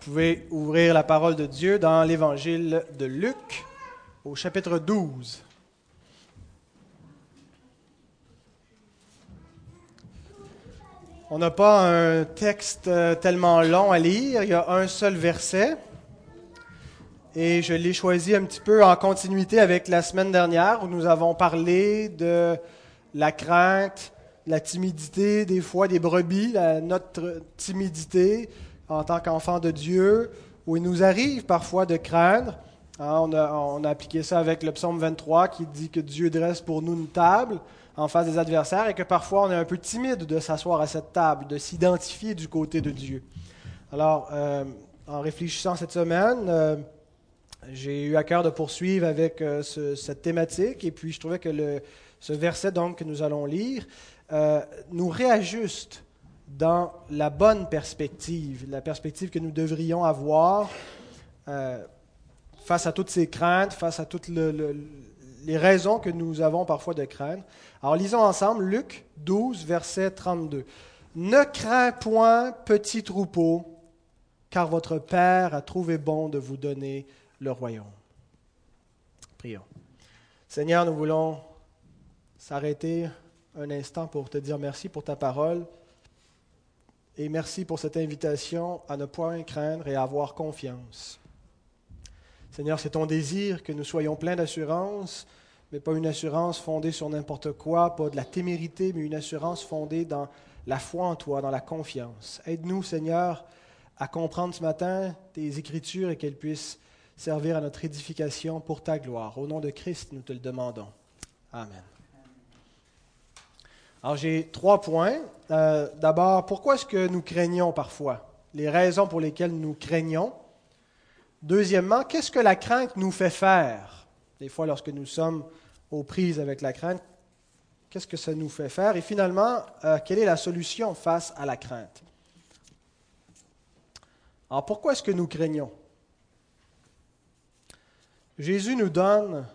Vous pouvez ouvrir la parole de Dieu dans l'évangile de Luc au chapitre 12. On n'a pas un texte euh, tellement long à lire, il y a un seul verset. Et je l'ai choisi un petit peu en continuité avec la semaine dernière où nous avons parlé de la crainte, la timidité, des fois des brebis, notre timidité, en tant qu'enfant de Dieu, où il nous arrive parfois de craindre. Hein, on, a, appliqué ça avec le psaume 23 qui dit que Dieu dresse pour nous une table en face des adversaires et que parfois on est un peu timide de s'asseoir à cette table, de s'identifier du côté de Dieu. Alors, euh, en réfléchissant cette semaine, euh, j'ai eu à cœur de poursuivre avec euh, cette thématique et puis je trouvais que ce verset donc que nous allons lire nous réajuste dans la bonne perspective, la perspective que nous devrions avoir euh, face à toutes ces craintes, face à toutes les raisons que nous avons parfois de craindre. Alors lisons ensemble Luc 12, verset 32. Ne crains point, petit troupeau, car votre Père a trouvé bon de vous donner le royaume. Prions. Seigneur, nous voulons s'arrêter un instant pour te dire merci pour ta parole. Et merci pour cette invitation à ne point craindre et à avoir confiance. Seigneur, c'est ton désir que nous soyons pleins d'assurance, mais pas une assurance fondée sur n'importe quoi, pas de la témérité, mais une assurance fondée dans la foi en toi, dans la confiance. Aide-nous, Seigneur, à comprendre ce matin tes écritures et qu'elles puissent servir à notre édification pour ta gloire. Au nom de Christ, nous te le demandons. Amen. Alors j'ai trois points. Euh, d'abord, pourquoi est-ce que nous craignons parfois? Les raisons pour lesquelles nous craignons. Deuxièmement, qu'est-ce que la crainte nous fait faire? Des fois, lorsque nous sommes aux prises avec la crainte, qu'est-ce que ça nous fait faire? Et finalement, euh, quelle est la solution face à la crainte? Alors pourquoi est-ce que nous craignons? Jésus nous donne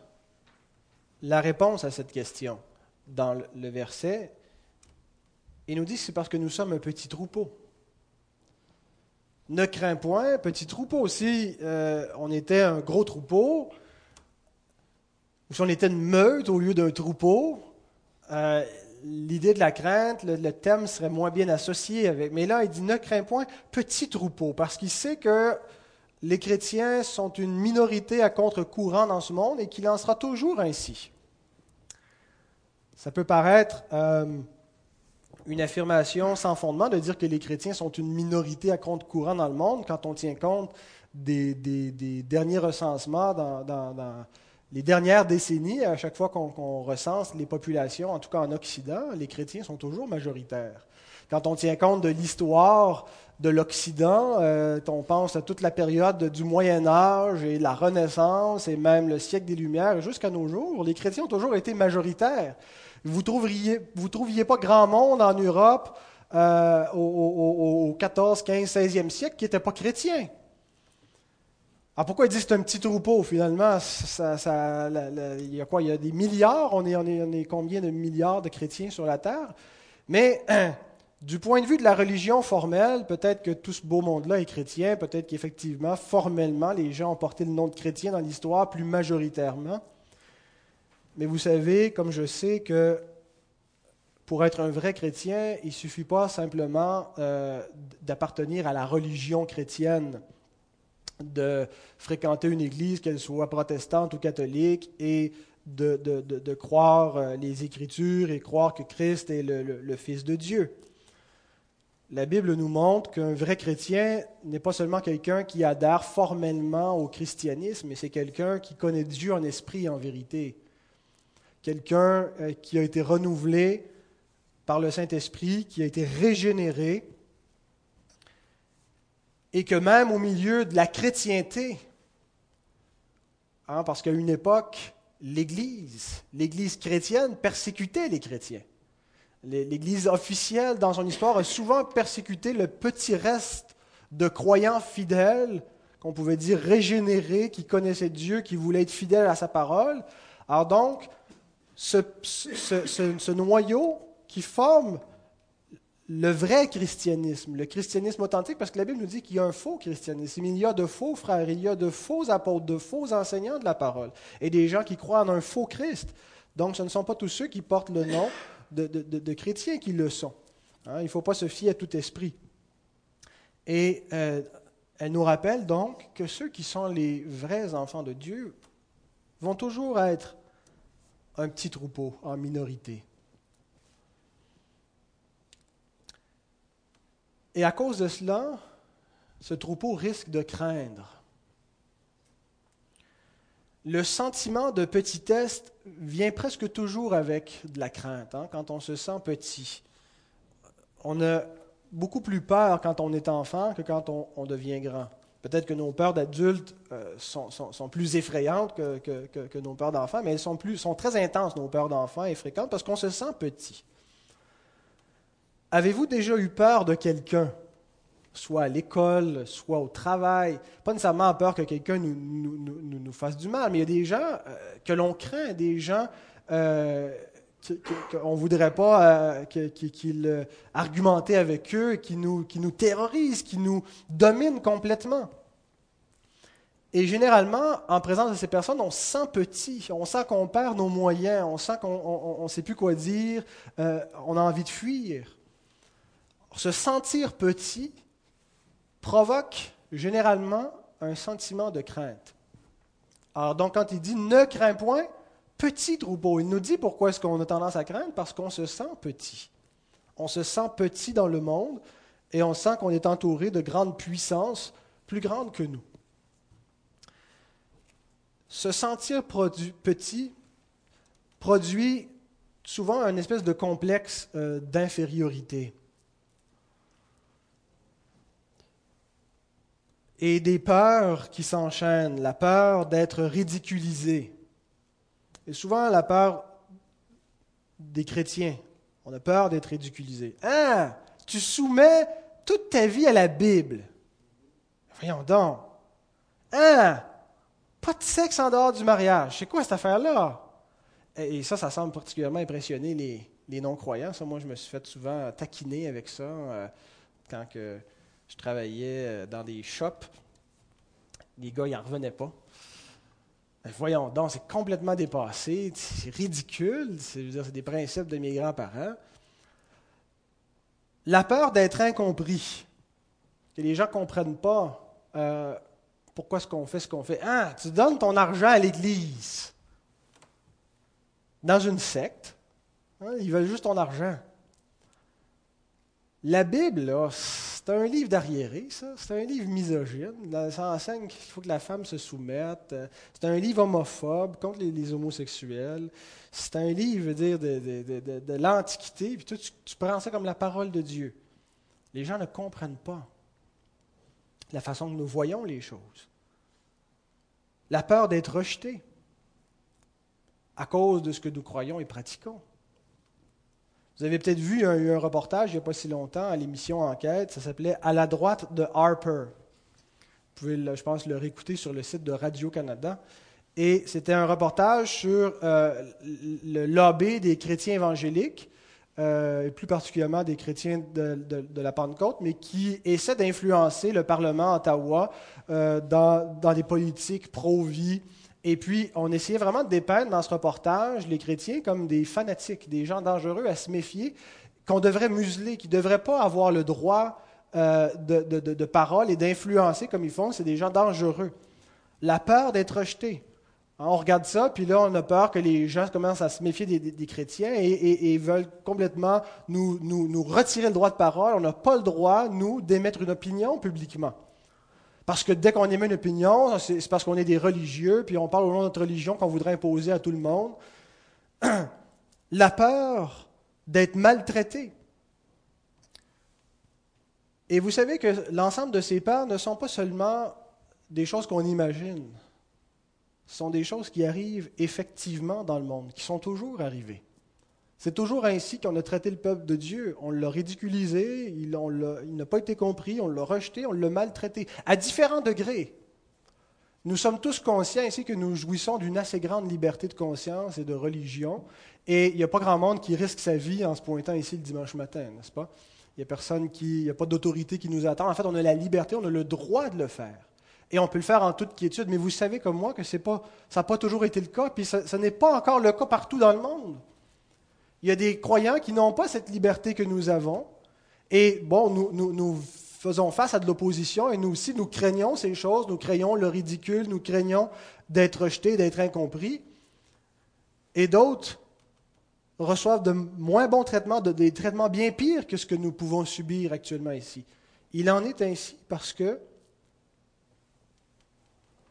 la réponse à cette question dans le verset, il nous dit que c'est parce que nous sommes un petit troupeau. Ne crains point, petit troupeau. Si euh, on était un gros troupeau, ou si on était une meute au lieu d'un troupeau, euh, l'idée de la crainte, le, le, thème serait moins bien associé avec. Mais là, il dit ne crains point, petit troupeau, parce qu'il sait que les chrétiens sont une minorité à contre-courant dans ce monde et qu'il en sera toujours ainsi. Ça peut paraître euh, une affirmation sans fondement de dire que les chrétiens sont une minorité à compte courant dans le monde quand on tient compte des, derniers recensements dans, les dernières décennies. À chaque fois qu'on recense les populations, en tout cas en Occident, les chrétiens sont toujours majoritaires. Quand on tient compte de l'histoire de l'Occident, euh, on pense à toute la période du Moyen Âge et la Renaissance et même le siècle des Lumières jusqu'à nos jours, les chrétiens ont toujours été majoritaires. Vous ne trouviez, pas grand monde en Europe euh, au, au, 14, 15, 16e siècle qui n'était pas chrétien. Alors pourquoi ils disent que c'est un petit troupeau finalement? Il y a quoi? Il y a des milliards? On est, on, est, on est combien de milliards de chrétiens sur la terre? Mais du point de vue de la religion formelle, peut-être que tout ce beau monde-là est chrétien, peut-être qu'effectivement, formellement, les gens ont porté le nom de chrétien dans l'histoire plus majoritairement. Mais vous savez, comme je sais, que pour être un vrai chrétien, il ne suffit pas simplement euh, d'appartenir à la religion chrétienne, de fréquenter une église, qu'elle soit protestante ou catholique, et de, croire euh, les Écritures et croire que Christ est le Fils de Dieu. La Bible nous montre qu'un vrai chrétien n'est pas seulement quelqu'un qui adhère formellement au christianisme, mais c'est quelqu'un qui connaît Dieu en esprit et en vérité quelqu'un euh, qui a été renouvelé par le Saint-Esprit, qui a été régénéré, et que même au milieu de la chrétienté, hein, parce qu'à une époque, l'Église, l'Église chrétienne persécutait les chrétiens. L'Église officielle, dans son histoire, a souvent persécuté le petit reste de croyants fidèles, qu'on pouvait dire régénérés, qui connaissaient Dieu, qui voulaient être fidèles à sa parole. Alors donc, ce, noyau qui forme le vrai christianisme, le christianisme authentique, parce que la Bible nous dit qu'il y a un faux christianisme, il y a de faux frères, il y a de faux apôtres, de faux enseignants de la parole, et des gens qui croient en un faux Christ. Donc ce ne sont pas tous ceux qui portent le nom de, chrétiens qui le sont. Hein. il ne faut pas se fier à tout esprit. Et euh, elle nous rappelle donc que ceux qui sont les vrais enfants de Dieu vont toujours être un petit troupeau en minorité. Et à cause de cela, ce troupeau risque de craindre. Le sentiment de petitesse vient presque toujours avec de la crainte, hein, quand on se sent petit. On a beaucoup plus peur quand on est enfant que quand on, devient grand. Peut-être que nos peurs d'adultes euh, sont, plus effrayantes que, nos peurs d'enfants, mais elles sont, plus, très intenses, nos peurs d'enfants, et fréquentes, parce qu'on se sent petit. Avez-vous déjà eu peur de quelqu'un, soit à l'école, soit au travail? Pas nécessairement peur que quelqu'un nous, nous, fasse du mal, mais il y a des gens euh, que l'on craint, des gens euh, qu'on ne voudrait pas euh, qu'ils argumentaient avec eux, qui nous, qui nous terrorisent, qui nous dominent complètement. Et généralement, en présence de ces personnes, on se sent petit, on sent qu'on perd nos moyens, on sent qu'on ne sait plus quoi dire, on a envie de fuir se sentir petit provoque généralement un sentiment de crainte. Alors donc quand il dit ne crains point, petit troupeau, il nous dit pourquoi est-ce qu'on a tendance à craindre? Parce qu'on se sent petit. On se sent petit dans le monde et on sent qu'on est entouré de grandes puissances plus grandes que nous. Se sentir petit produit souvent une espèce de complexe euh, d'infériorité. et des peurs qui s'enchaînent, la peur d'être ridiculisé. Et souvent la peur des chrétiens. On a peur d'être ridiculisé. Ah, tu soumets toute ta vie à la Bible. Voyons donc. Ah, pas de sexe en dehors du mariage. C'est quoi cette affaire-là? Et ça, ça semble particulièrement impressionner les, non-croyants. Moi, je me suis fait souvent taquiner avec ça euh, quand je travaillais euh, dans des shops. Les gars, ils n'en revenaient pas. Ben, voyons donc, c'est complètement dépassé, c'est ridicule, c'est des principes de mes grands-parents. La peur d'être incompris, que les gens ne comprennent pas euh, pourquoi ce qu'on fait ce qu'on fait. Ah, tu donnes ton argent à l'Église. Dans une secte, hein, ils veulent juste ton argent. La Bible, là, c'est un livre d'arriéré, ça. C'est un livre misogyne. Ça enseigne qu'il faut que la femme se soumette. C'est un livre homophobe contre les, homosexuels. C'est un livre, je veux dire, de, l'Antiquité. Puis toi, tu, prends ça comme la parole de Dieu. Les gens ne comprennent pas la façon que nous voyons les choses. La peur d'être rejeté à cause de ce que nous croyons et pratiquons. Vous avez peut-être vu un, reportage il n'y a pas si longtemps à l'émission Enquête, ça s'appelait À la droite de Harper. Vous pouvez, je pense, le réécouter sur le site de Radio-Canada. Et c'était un reportage sur euh, le lobby des chrétiens évangéliques, euh, et plus particulièrement des chrétiens de, la Pentecôte, mais qui essaient d'influencer le Parlement Ottawa euh, dans, des politiques pro-vie, et puis, on essayait vraiment de dépeindre dans ce reportage les chrétiens comme des fanatiques, des gens dangereux à se méfier, qu'on devrait museler, qui ne devraient pas avoir le droit euh, de, parole et d'influencer comme ils font. C'est des gens dangereux. La peur d'être rejeté. Hein, on regarde ça, puis là, on a peur que les gens commencent à se méfier des, chrétiens et, veulent complètement nous, nous retirer le droit de parole. On n'a pas le droit, nous, d'émettre une opinion publiquement. Parce que dès qu'on émet une opinion, c'est parce qu'on est des religieux, puis on parle au nom de notre religion qu'on voudrait imposer à tout le monde. La peur d'être maltraité. Et vous savez que l'ensemble de ces peurs ne sont pas seulement des choses qu'on imagine. Ce sont des choses qui arrivent effectivement dans le monde, qui sont toujours arrivées. C'est toujours ainsi qu'on a traité le peuple de Dieu. On l'a ridiculisé, il, n'a pas été compris, on l'a rejeté, on l'a maltraité, à différents degrés. Nous sommes tous conscients ici que nous jouissons d'une assez grande liberté de conscience et de religion, et il n'y a pas grand monde qui risque sa vie en se pointant ici le dimanche matin, n'est-ce pas? Il n'y a personne qui, n'y a pas d'autorité qui nous attend. En fait, on a la liberté, on a le droit de le faire. Et on peut le faire en toute quiétude. Mais vous savez comme moi que ça n'a pas toujours été le cas, puis ce n'est pas encore le cas partout dans le monde. Il y a des croyants qui n'ont pas cette liberté que nous avons. Et bon, nous, nous, faisons face à de l'opposition et nous aussi, nous craignons ces choses, nous craignons le ridicule, nous craignons d'être rejetés, d'être incompris. Et d'autres reçoivent de moins bons traitements, de, des traitements bien pires que ce que nous pouvons subir actuellement ici. Il en est ainsi parce que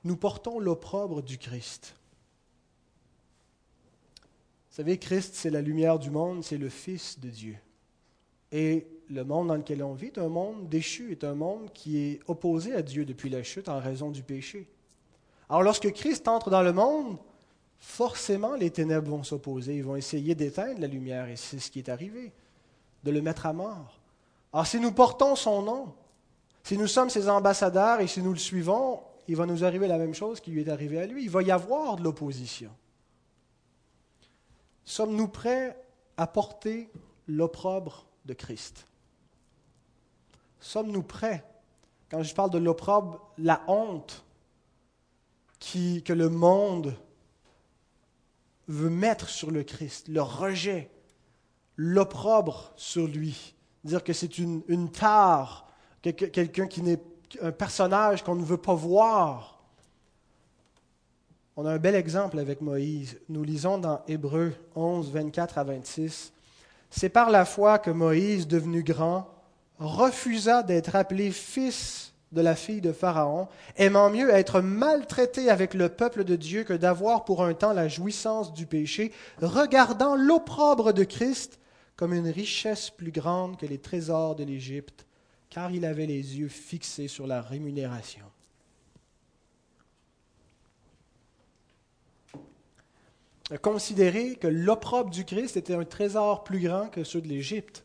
nous portons l'opprobre du Christ. Vous savez, Christ, c'est la lumière du monde, c'est le Fils de Dieu. Et le monde dans lequel on vit est un monde déchu, est un monde qui est opposé à Dieu depuis la chute en raison du péché. Alors lorsque Christ entre dans le monde, forcément les ténèbres vont s'opposer, ils vont essayer d'éteindre la lumière, et c'est ce qui est arrivé, de le mettre à mort. Alors si nous portons son nom, si nous sommes ses ambassadeurs et si nous le suivons, il va nous arriver la même chose qui lui est arrivé à lui. Il va y avoir de l'opposition. Sommes-nous prêts à porter l'opprobre de Christ? Sommes-nous prêts, quand je parle de l'opprobre, la honte que le monde veut mettre sur le Christ, le rejet, l'opprobre sur lui, dire que c'est une, une tare, quelqu'un qui n'est un personnage qu'on ne veut pas voir. On a un bel exemple avec Moïse. Nous lisons dans Hébreu 11, 24 à 26. C'est par la foi que Moïse, devenu grand, refusa d'être appelé fils de la fille de Pharaon, aimant mieux être maltraité avec le peuple de Dieu que d'avoir pour un temps la jouissance du péché, regardant l'opprobre de Christ comme une richesse plus grande que les trésors de l'Égypte, car il avait les yeux fixés sur la rémunération. Considérer que l'opprobre du Christ était un trésor plus grand que ceux de l'Égypte,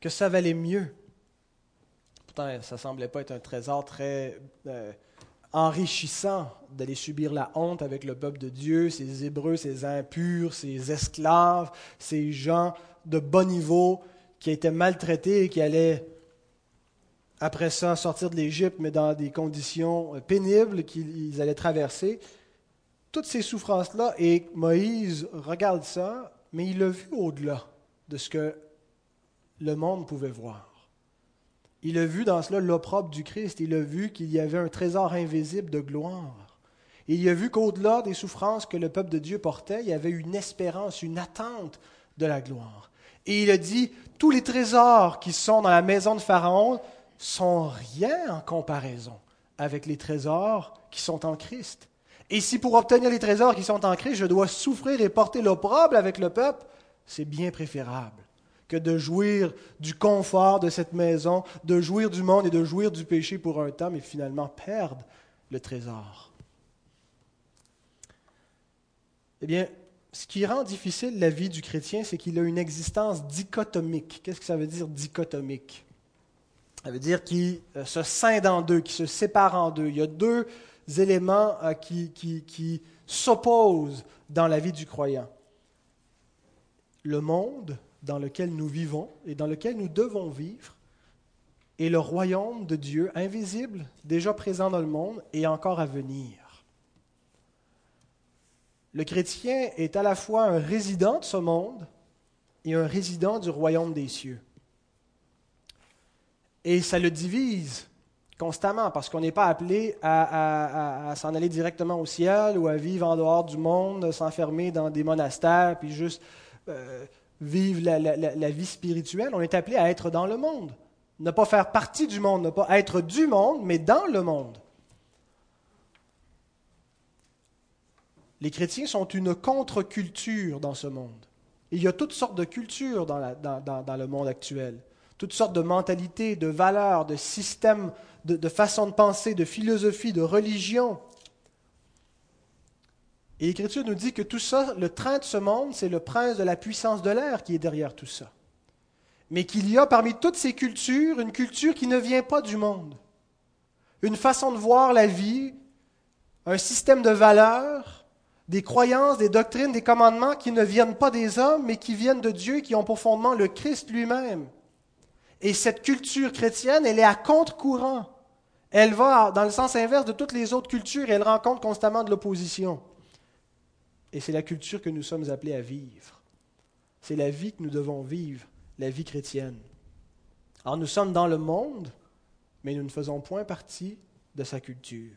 que ça valait mieux. Pourtant, ça semblait pas être un trésor très euh, enrichissant d'aller subir la honte avec le peuple de Dieu, ces Hébreux, ces impurs, ces esclaves, ces gens de bon niveau qui étaient maltraités et qui allaient, après ça, sortir de l'Égypte, mais dans des conditions euh, pénibles qu'ils allaient traverser. Toutes ces souffrances-là, et Moïse regarde ça, mais il a vu au-delà de ce que le monde pouvait voir. Il a vu dans cela l'opprobre du Christ, il a vu qu'il y avait un trésor invisible de gloire. il a vu qu'au-delà des souffrances que le peuple de Dieu portait, il y avait une espérance, une attente de la gloire. Et il a dit, tous les trésors qui sont dans la maison de Pharaon sont rien en comparaison avec les trésors qui sont en Christ. Et si pour obtenir les trésors qui sont en Christ, je dois souffrir et porter l'opprobre avec le peuple, c'est bien préférable que de jouir du confort de cette maison, de jouir du monde et de jouir du péché pour un temps, mais finalement perdre le trésor. Eh bien, ce qui rend difficile la vie du chrétien, c'est qu'il a une existence dichotomique. Qu'est-ce que ça veut dire dichotomique? Ça veut dire qu'il euh, se scinde en deux, qu'il se sépare en deux. Il y a deux éléments euh, qui, qui, qui s'opposent dans la vie du croyant. Le monde dans lequel nous vivons et dans lequel nous devons vivre, et le royaume de Dieu invisible, déjà présent dans le monde et encore à venir. Le chrétien est à la fois un résident de ce monde et un résident du royaume des cieux. Et ça le divise constamment parce qu'on n'est pas appelé à, s'en aller directement au ciel ou à vivre en dehors du monde, s'enfermer dans des monastères, puis juste euh, vivre la, la, vie spirituelle. On est appelé à être dans le monde. Ne pas faire partie du monde, ne pas être du monde, mais dans le monde. Les chrétiens sont une contre-culture dans ce monde. Il y a toutes sortes de cultures dans, le monde actuel, toutes sortes de mentalités, de valeurs, de systèmes, de, façons de penser, de philosophie, de religion. Et l'Écriture nous dit que tout ça, le train de ce monde, c'est le prince de la puissance de l'air qui est derrière tout ça. Mais qu'il y a parmi toutes ces cultures une culture qui ne vient pas du monde. Une façon de voir la vie, un système de valeurs, des croyances, des doctrines, des commandements qui ne viennent pas des hommes, mais qui viennent de Dieu, qui ont pour fondement le Christ lui-même. Et cette culture chrétienne, elle est à contre-courant. Elle va dans le sens inverse de toutes les autres cultures et elle rencontre constamment de l'opposition. Et c'est la culture que nous sommes appelés à vivre. C'est la vie que nous devons vivre, la vie chrétienne. Alors nous sommes dans le monde, mais nous ne faisons point partie de sa culture.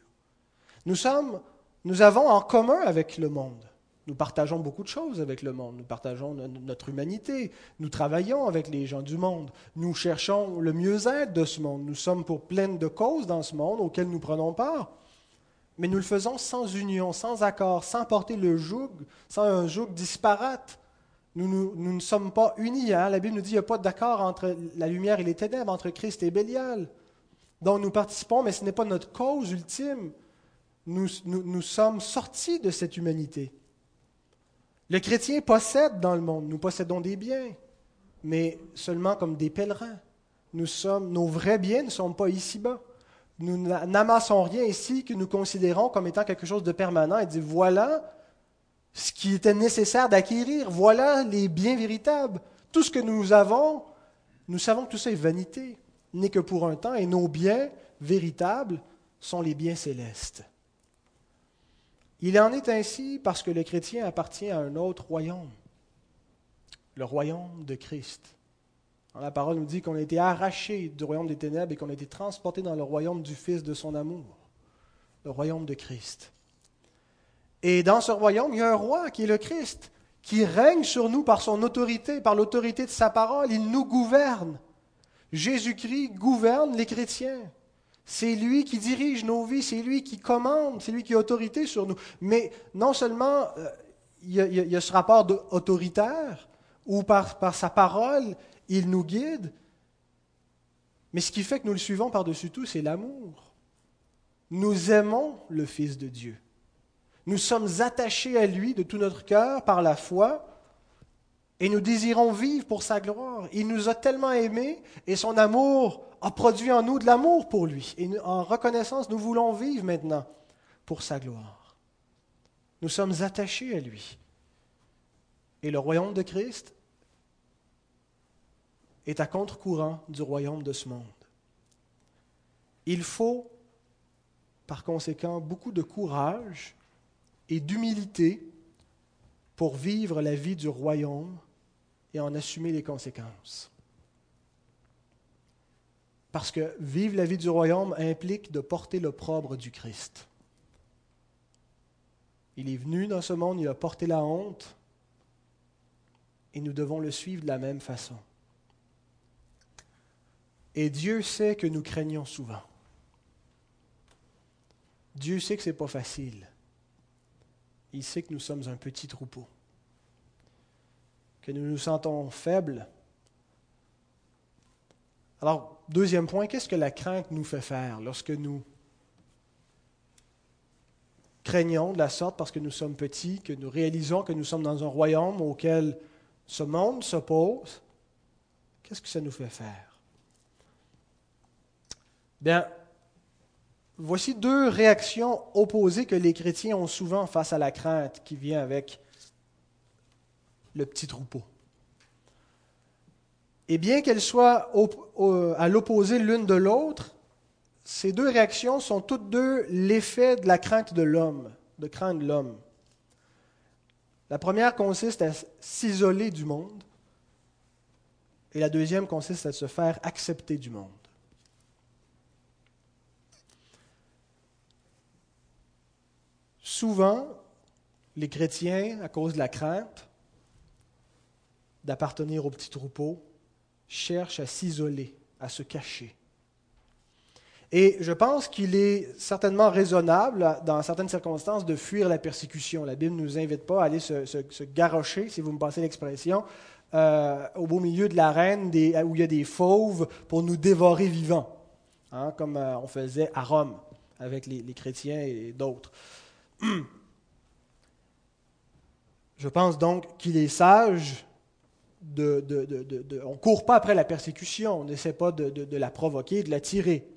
Nous sommes, nous avons en commun avec le monde. Nous partageons beaucoup de choses avec le monde. Nous partageons notre humanité. Nous travaillons avec les gens du monde. Nous cherchons le mieux-être de ce monde. Nous sommes pour plein de causes dans ce monde auxquelles nous prenons part. Mais nous le faisons sans union, sans accord, sans porter le joug, sans un joug disparate. Nous, ne sommes pas unis. Hein. La Bible nous dit qu'il n'y a pas d'accord entre la lumière et les ténèbres, entre Christ et Bélial. Donc nous participons, mais ce n'est pas notre cause ultime. Nous, sommes sortis de cette humanité. Le chrétien possède dans le monde, nous possédons des biens, mais seulement comme des pèlerins. Nous sommes, nos vrais biens ne sont pas ici-bas. Nous n'amassons rien ici que nous considérons comme étant quelque chose de permanent et dit voilà ce qui était nécessaire d'acquérir, voilà les biens véritables. Tout ce que nous avons, nous savons que tout ça est vanité, n'est que pour un temps, et nos biens véritables sont les biens célestes. Il en est ainsi parce que le chrétien appartient à un autre royaume, le royaume de Christ. La parole nous dit qu'on a été arraché du royaume des ténèbres et qu'on a été transporté dans le royaume du Fils de son amour, le royaume de Christ. Et dans ce royaume, il y a un roi qui est le Christ, qui règne sur nous par son autorité, par l'autorité de sa parole. Il nous gouverne. Jésus-Christ gouverne les chrétiens. C'est lui qui dirige nos vies, c'est lui qui commande, c'est lui qui a autorité sur nous. Mais non seulement euh, il, y a, ce rapport autoritaire, où par, par sa parole, il nous guide, mais ce qui fait que nous le suivons par-dessus tout, c'est l'amour. Nous aimons le Fils de Dieu. Nous sommes attachés à lui de tout notre cœur par la foi et nous désirons vivre pour sa gloire. Il nous a tellement aimés et son amour a produit en nous de l'amour pour lui. Et en reconnaissance, nous voulons vivre maintenant pour sa gloire. Nous sommes attachés à lui. Et le royaume de Christ est à contre-courant du royaume de ce monde. Il faut, par conséquent, beaucoup de courage et d'humilité pour vivre la vie du royaume et en assumer les conséquences. Parce que vivre la vie du royaume implique de porter l'opprobre du Christ. Il est venu dans ce monde, il a porté la honte, et nous devons le suivre de la même façon. Et Dieu sait que nous craignons souvent. Dieu sait que ce n'est pas facile. Il sait que nous sommes un petit troupeau, que nous nous sentons faibles. Alors, deuxième point, qu'est-ce que la crainte nous fait faire lorsque nous craignons de la sorte parce que nous sommes petits, que nous réalisons que nous sommes dans un royaume auquel ce monde s'oppose? Qu'est-ce que ça nous fait faire? Bien, voici deux réactions opposées que les chrétiens ont souvent face à la crainte qui vient avec le petit troupeau. Et bien qu'elles soient à l'opposé l'une de l'autre, ces deux réactions sont toutes deux l'effet de la crainte de l'homme, de craindre l'homme. La première consiste à s'isoler du monde et la deuxième consiste à se faire accepter du monde. Souvent, les chrétiens, à cause de la crainte d'appartenir au petit troupeau, cherchent à s'isoler, à se cacher. Et je pense qu'il est certainement raisonnable, dans certaines circonstances, de fuir la persécution. La Bible ne nous invite pas à aller se, se, garrocher, si vous me passez l'expression, euh, au beau milieu de l'arène où il y a des fauves pour nous dévorer vivants, hein, comme euh, on faisait à Rome avec les chrétiens et d'autres. Je pense donc qu'il est sage de, on ne court pas après la persécution, on n'essaie pas de, la provoquer, de la tirer.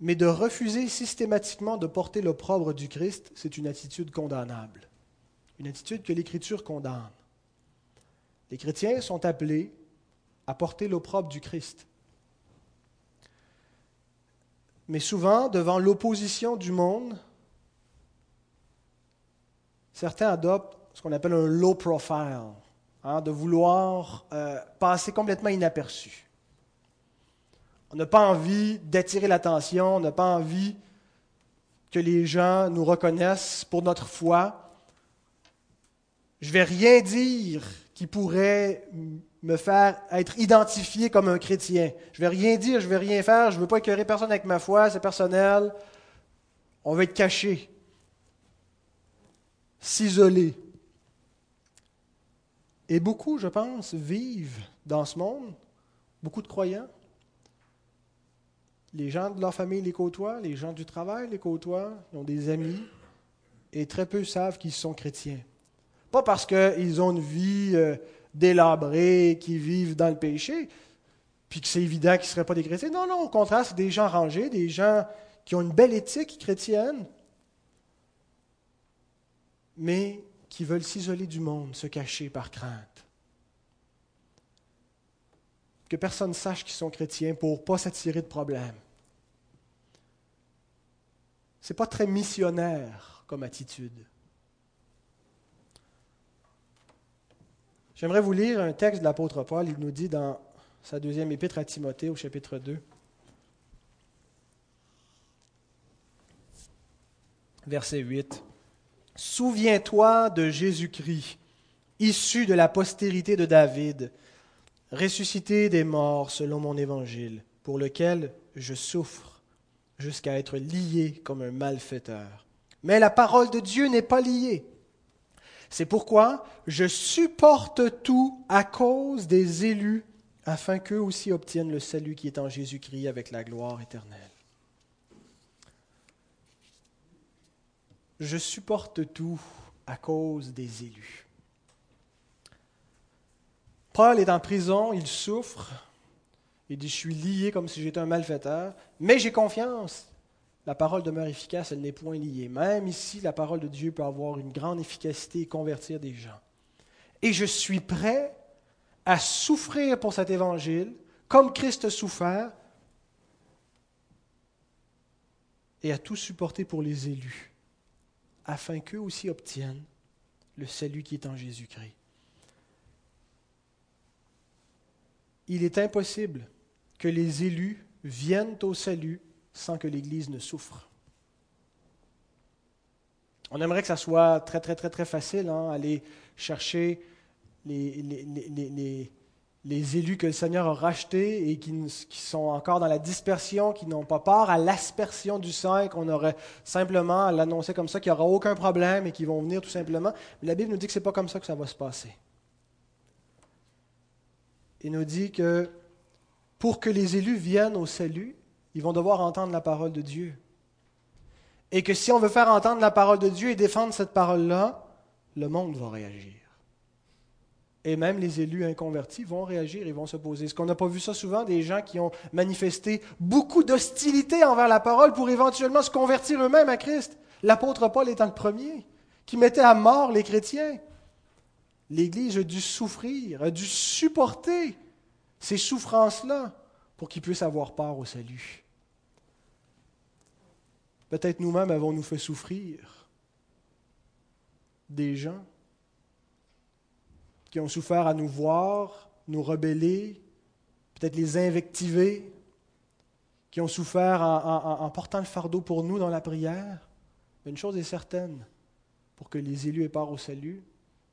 Mais de refuser systématiquement de porter l'opprobre du Christ, c'est une attitude condamnable, une attitude que l'Écriture condamne. Les chrétiens sont appelés à porter l'opprobre du Christ. Mais souvent, devant l'opposition du monde, certains adoptent ce qu'on appelle un low profile, hein, de vouloir euh, passer complètement inaperçu. On n'a pas envie d'attirer l'attention, on n'a pas envie que les gens nous reconnaissent pour notre foi. Je ne vais rien dire qui pourrait me faire être identifié comme un chrétien. Je ne vais rien dire, je ne vais rien faire, je ne veux pas écœurer personne avec ma foi, c'est personnel. On va être caché, s'isoler. Et beaucoup, je pense, vivent dans ce monde, beaucoup de croyants, les gens de leur famille les côtoient, les gens du travail les côtoient, ils ont des amis, et très peu savent qu'ils sont chrétiens. Pas parce qu'ils ont une vie euh, délabrée, qu'ils vivent dans le péché, puis que c'est évident qu'ils ne seraient pas des chrétiens. Non, non, au contraire, c'est des gens rangés, des gens qui ont une belle éthique chrétienne, mais qui veulent s'isoler du monde, se cacher par crainte. Que personne sache qu'ils sont chrétiens pour ne pas s'attirer de problèmes. Ce n'est pas très missionnaire comme attitude. J'aimerais vous lire un texte de l'apôtre Paul. Il nous dit dans sa deuxième épître à Timothée au chapitre 2, verset 8. Souviens-toi de Jésus-Christ, issu de la postérité de David, ressuscité des morts selon mon évangile, pour lequel je souffre jusqu'à être lié comme un malfaiteur. Mais la parole de Dieu n'est pas liée. C'est pourquoi je supporte tout à cause des élus, afin qu'eux aussi obtiennent le salut qui est en Jésus-Christ avec la gloire éternelle. Je supporte tout à cause des élus. Paul est en prison, il souffre, il dit, je suis lié comme si j'étais un malfaiteur, mais j'ai confiance. La parole demeure efficace, elle n'est point liée. Même ici, la parole de Dieu peut avoir une grande efficacité et convertir des gens. Et je suis prêt à souffrir pour cet évangile, comme Christ a souffert, et à tout supporter pour les élus afin qu'eux aussi obtiennent le salut qui est en Jésus-Christ. Il est impossible que les élus viennent au salut sans que l'Église ne souffre. On aimerait que ça soit très, très, très, très facile, hein, aller chercher les, les, les élus que le Seigneur a rachetés et qui, sont encore dans la dispersion, qui n'ont pas part à l'aspersion du sang, qu'on aurait simplement à l'annoncer comme ça, qu'il n'y aura aucun problème et qu'ils vont venir tout simplement. Mais la Bible nous dit que ce n'est pas comme ça que ça va se passer. Il nous dit que pour que les élus viennent au salut, ils vont devoir entendre la parole de Dieu. Et que si on veut faire entendre la parole de Dieu et défendre cette parole-là, le monde va réagir. Et même les élus inconvertis vont réagir et vont s'opposer. Est-ce qu'on n'a pas vu ça souvent, des gens qui ont manifesté beaucoup d'hostilité envers la parole pour éventuellement se convertir eux-mêmes à Christ? L'apôtre Paul étant le premier, qui mettait à mort les chrétiens. L'Église a dû souffrir, a dû supporter ces souffrances-là pour qu'ils puissent avoir part au salut. Peut-être nous-mêmes avons-nous fait souffrir des gens qui ont souffert à nous voir, nous rebeller, peut-être les invectiver, qui ont souffert en, portant le fardeau pour nous dans la prière. Mais une chose est certaine, pour que les élus aient part au salut,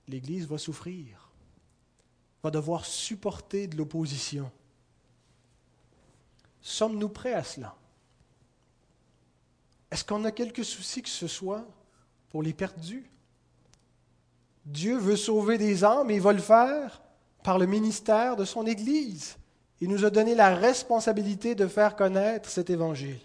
l'Église va souffrir, va devoir supporter de l'opposition. Sommes-nous prêts à cela? Est-ce qu'on a quelques soucis que ce soit pour les perdus? Dieu veut sauver des âmes et il va le faire par le ministère de son Église. Il nous a donné la responsabilité de faire connaître cet évangile.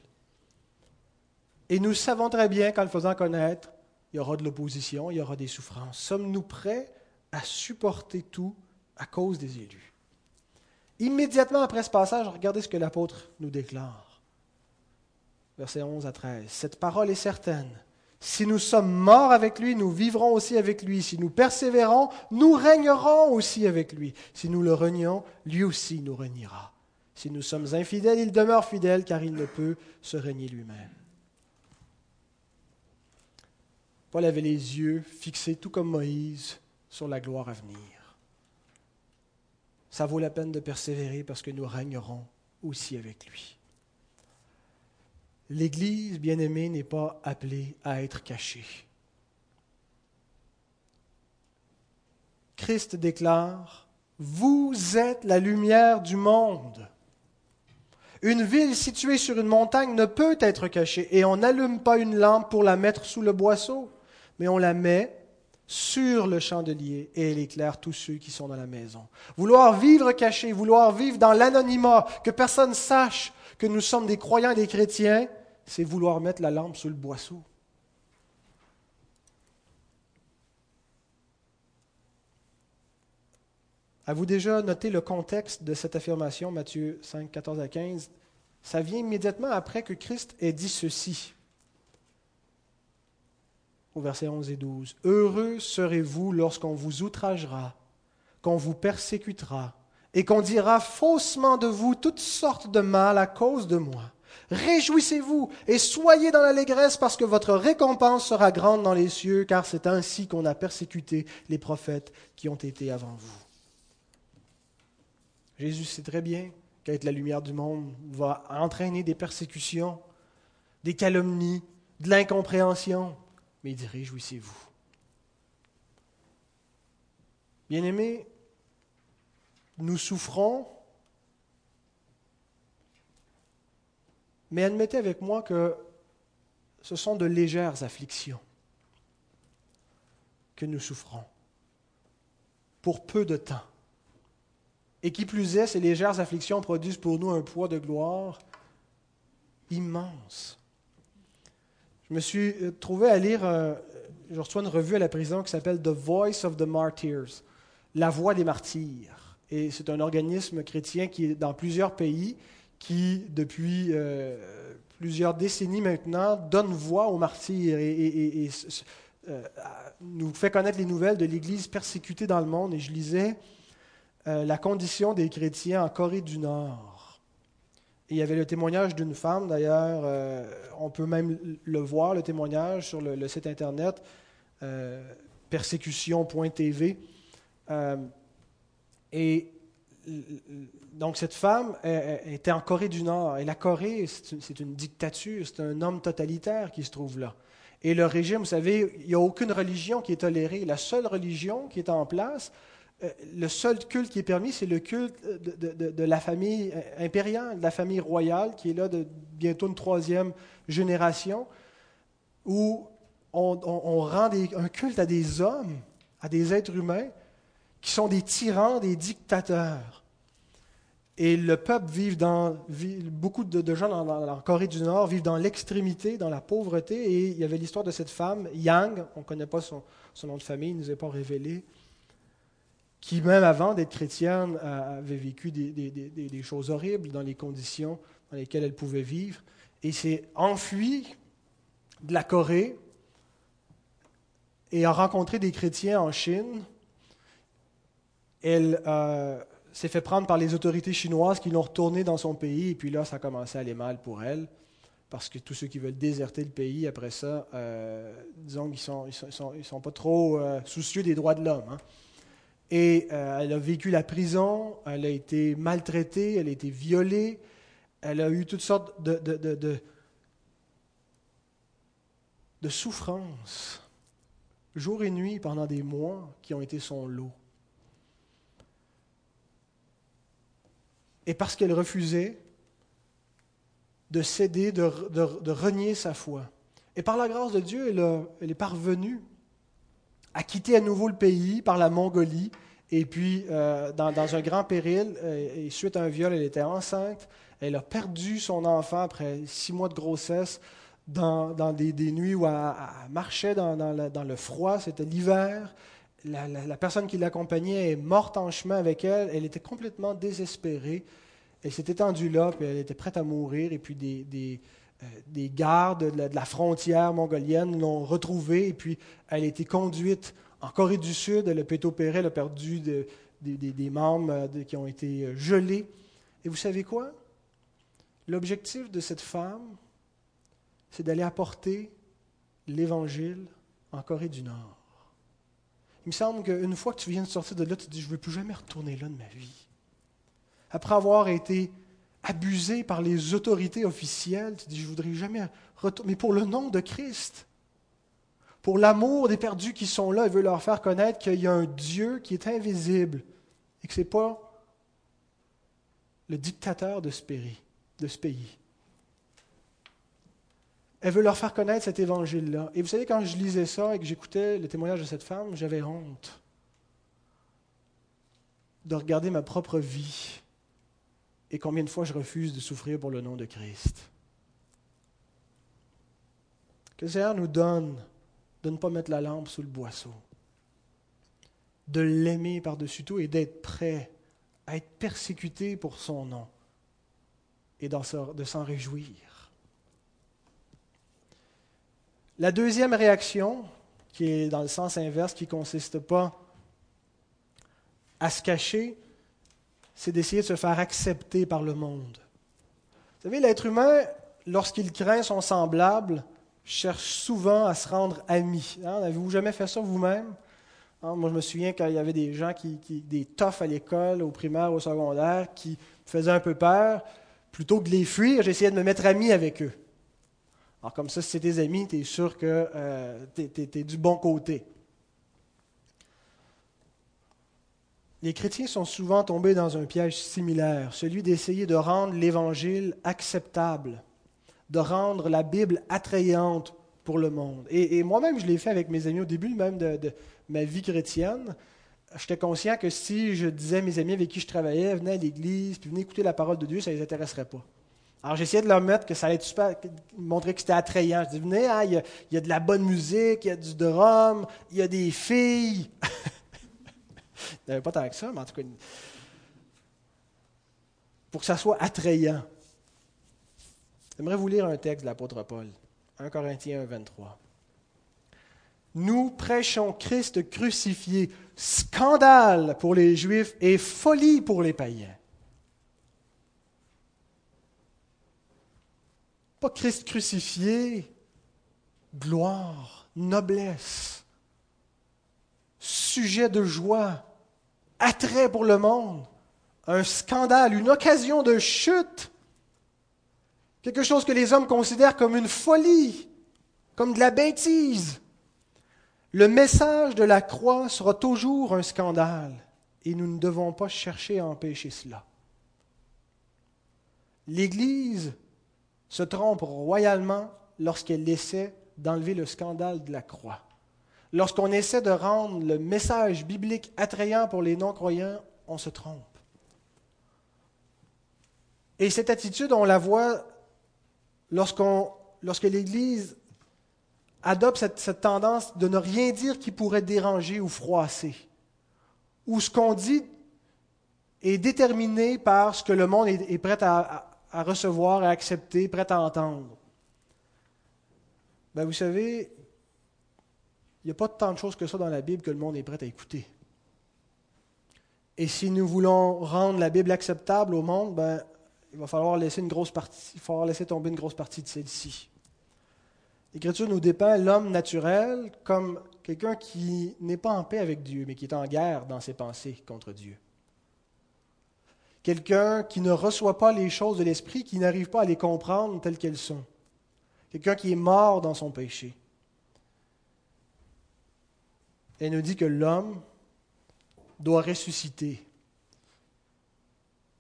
Et nous savons très bien qu'en le faisant connaître, il y aura de l'opposition, il y aura des souffrances. Sommes-nous prêts à supporter tout à cause des élus? Immédiatement après ce passage, regardez ce que l'apôtre nous déclare. versets 11 à 13. Cette parole est certaine. Si nous sommes morts avec lui, nous vivrons aussi avec lui. Si nous persévérons, nous régnerons aussi avec lui. Si nous le renions, lui aussi nous reniera. Si nous sommes infidèles, il demeure fidèle car il ne peut se régner lui-même. Paul avait les yeux fixés, tout comme Moïse, sur la gloire à venir. Ça vaut la peine de persévérer parce que nous régnerons aussi avec lui. L'Église, bien-aimée, n'est pas appelée à être cachée. Christ déclare, Vous êtes la lumière du monde. Une ville située sur une montagne ne peut être cachée et on n'allume pas une lampe pour la mettre sous le boisseau, mais on la met sur le chandelier et elle éclaire tous ceux qui sont dans la maison. Vouloir vivre caché, vouloir vivre dans l'anonymat, que personne sache que nous sommes des croyants et des chrétiens, c'est vouloir mettre la lampe sur le boisseau. Avez-vous déjà noté le contexte de cette affirmation, Matthieu 5, 14 à 15 Ça vient immédiatement après que Christ ait dit ceci, au verset 11 et 12. Heureux serez-vous lorsqu'on vous outragera, qu'on vous persécutera, et qu'on dira faussement de vous toutes sortes de mal à cause de moi. Réjouissez-vous et soyez dans l'allégresse parce que votre récompense sera grande dans les cieux, car c'est ainsi qu'on a persécuté les prophètes qui ont été avant vous. Jésus sait très bien qu'être la lumière du monde va entraîner des persécutions, des calomnies, de l'incompréhension, mais il dit réjouissez-vous. Bien-aimés, nous souffrons Mais admettez avec moi que ce sont de légères afflictions que nous souffrons pour peu de temps. Et qui plus est, ces légères afflictions produisent pour nous un poids de gloire immense. Je me suis euh, trouvé à lire, euh, je reçois une revue à la prison qui s'appelle The Voice of the Martyrs, La Voix des Martyrs. Et c'est un organisme chrétien qui est dans plusieurs pays qui, depuis euh, plusieurs décennies maintenant, donne voix aux martyrs et, nous fait connaître les nouvelles de l'Église persécutée dans le monde. Et je lisais la condition des chrétiens en Corée du Nord. Il y avait le témoignage d'une femme, d'ailleurs, on peut même le voir, le témoignage, sur le, site internet persécution.tv. et donc cette femme était en Corée du Nord. Et la Corée, c'est une dictature, c'est un homme totalitaire qui se trouve là. Et le régime, vous savez, il n'y a aucune religion qui est tolérée. La seule religion qui est en place, euh, le seul culte qui est permis, c'est le culte de, la famille impériale, de la famille royale, qui est là de bientôt une troisième génération, où on, rend un culte à des hommes, à des êtres humains, qui sont des tyrans, des dictateurs. Et le peuple vit dans. beaucoup de, gens dans, la Corée du Nord vivent dans l'extrémité, dans la pauvreté. Et il y avait l'histoire de cette femme, Yang, on ne connaît pas son, nom de famille, il ne nous est pas révélé, qui, même avant d'être chrétienne, avait vécu des, choses horribles dans les conditions dans lesquelles elle pouvait vivre. Et s'est enfuie de la Corée et a rencontré des chrétiens en Chine elle euh, s'est fait prendre par les autorités chinoises qui l'ont retournée dans son pays, et puis là, ça a commencé à aller mal pour elle, parce que tous ceux qui veulent déserter le pays, après ça, euh, disons qu'ils ne sont, pas trop euh, soucieux des droits de l'homme. Hein. Et elle a vécu la prison, elle a été maltraitée, elle a été violée, elle a eu toutes sortes de, de, de, de, de souffrances, jour et nuit, pendant des mois, qui ont été son lot. et parce qu'elle refusait de céder, de, renier sa foi. Et par la grâce de Dieu, elle, est parvenue à quitter à nouveau le pays par la Mongolie, et puis euh, dans, un grand péril, euh, et suite à un viol, elle était enceinte, elle a perdu son enfant après six mois de grossesse dans, des, nuits où elle, marchait dans, dans le froid, c'était l'hiver, la, personne qui l'accompagnait est morte en chemin avec elle. Elle était complètement désespérée. Elle s'est étendue là, puis elle était prête à mourir. Et puis des, des gardes de la, frontière mongolienne l'ont retrouvée et puis elle a été conduite en Corée du Sud. Le pétopéré elle a perdu des membres qui ont été gelés. Et vous savez quoi? L'objectif de cette femme, c'est d'aller apporter l'Évangile en Corée du Nord. Il me semble qu'une fois que tu viens de sortir de là, tu te dis, je ne veux plus jamais retourner là de ma vie. Après avoir été abusé par les autorités officielles, tu dis, je voudrais jamais retourner. Mais pour le nom de Christ, pour l'amour des perdus qui sont là, il veut leur faire connaître qu'il y a un Dieu qui est invisible et que ce n'est pas le dictateur. De ce pays. Elle veut leur faire connaître cet évangile-là. Et vous savez, quand je lisais ça et que j'écoutais le témoignage de cette femme, j'avais honte de regarder ma propre vie et combien de fois je refuse de souffrir pour le nom de Christ? Que le Seigneur nous donne de ne pas mettre la lampe sous le boisseau, de l'aimer par-dessus tout et d'être prêt à être persécuté pour son nom et de s'en réjouir. La deuxième réaction, qui est dans le sens inverse, qui ne consiste pas à se cacher, c'est d'essayer de se faire accepter par le monde. Vous savez, l'être humain, lorsqu'il craint son semblable, cherche souvent à se rendre ami. Hein, avez-vous jamais fait ça vous-même? Hein, moi, je me souviens quand il y avait des gens, qui, des toughs à l'école, au primaire, au secondaire, qui faisaient un peu peur. Plutôt que de les fuir, j'essayais de me mettre ami avec eux. Alors comme ça, si c'est tes amis, tu es sûr que euh, tu es, du bon côté. Les chrétiens sont souvent tombés dans un piège similaire, celui d'essayer de rendre l'Évangile acceptable, de rendre la Bible attrayante pour le monde. Et, moi-même, je l'ai fait avec mes amis au début même de, ma vie chrétienne. J'étais conscient que si je disais à mes amis avec qui je travaillais, venez à l'église, puis venez écouter la parole de Dieu, ça ne les intéresserait pas. Alors j'essayais de leur mettre que ça allait être super, montrer que c'était attrayant. Je disais, venez, hein, il, y a, de la bonne musique, il y a du drum, il y a des filles. il n'y avait pas tant que ça, mais en tout cas, pour que ça soit attrayant. J'aimerais vous lire un texte de l'apôtre Paul, 1 Corinthiens 1, 23. Nous prêchons Christ crucifié, scandale pour les Juifs et folie pour les païens. Pas Christ crucifié, gloire, noblesse, sujet de joie, attrait pour le monde, un scandale, une occasion de chute, quelque chose que les hommes considèrent comme une folie, comme de la bêtise. Le message de la croix sera toujours un scandale et nous ne devons pas chercher à empêcher cela. L'Église se trompe royalement lorsqu'elle essaie d'enlever le scandale de la croix. Lorsqu'on essaie de rendre le message biblique attrayant pour les non-croyants, on se trompe. Et cette attitude, on la voit lorsqu'on, lorsque l'Église adopte cette, tendance de ne rien dire qui pourrait déranger ou froisser, où ce qu'on dit est déterminé par ce que le monde est, prêt à, à recevoir, à accepter, prêt à entendre. Ben, vous savez, il n'y a pas tant de choses que ça dans la Bible que le monde est prêt à écouter. Et si nous voulons rendre la Bible acceptable au monde, ben, il va falloir laisser il va falloir laisser tomber une grosse partie de celle-ci. L'Écriture nous dépeint l'homme naturel comme quelqu'un qui n'est pas en paix avec Dieu, mais qui est en guerre dans ses pensées contre Dieu quelqu'un qui ne reçoit pas les choses de l'Esprit, qui n'arrive pas à les comprendre telles qu'elles sont, quelqu'un qui est mort dans son péché. Elle nous dit que l'homme doit ressusciter.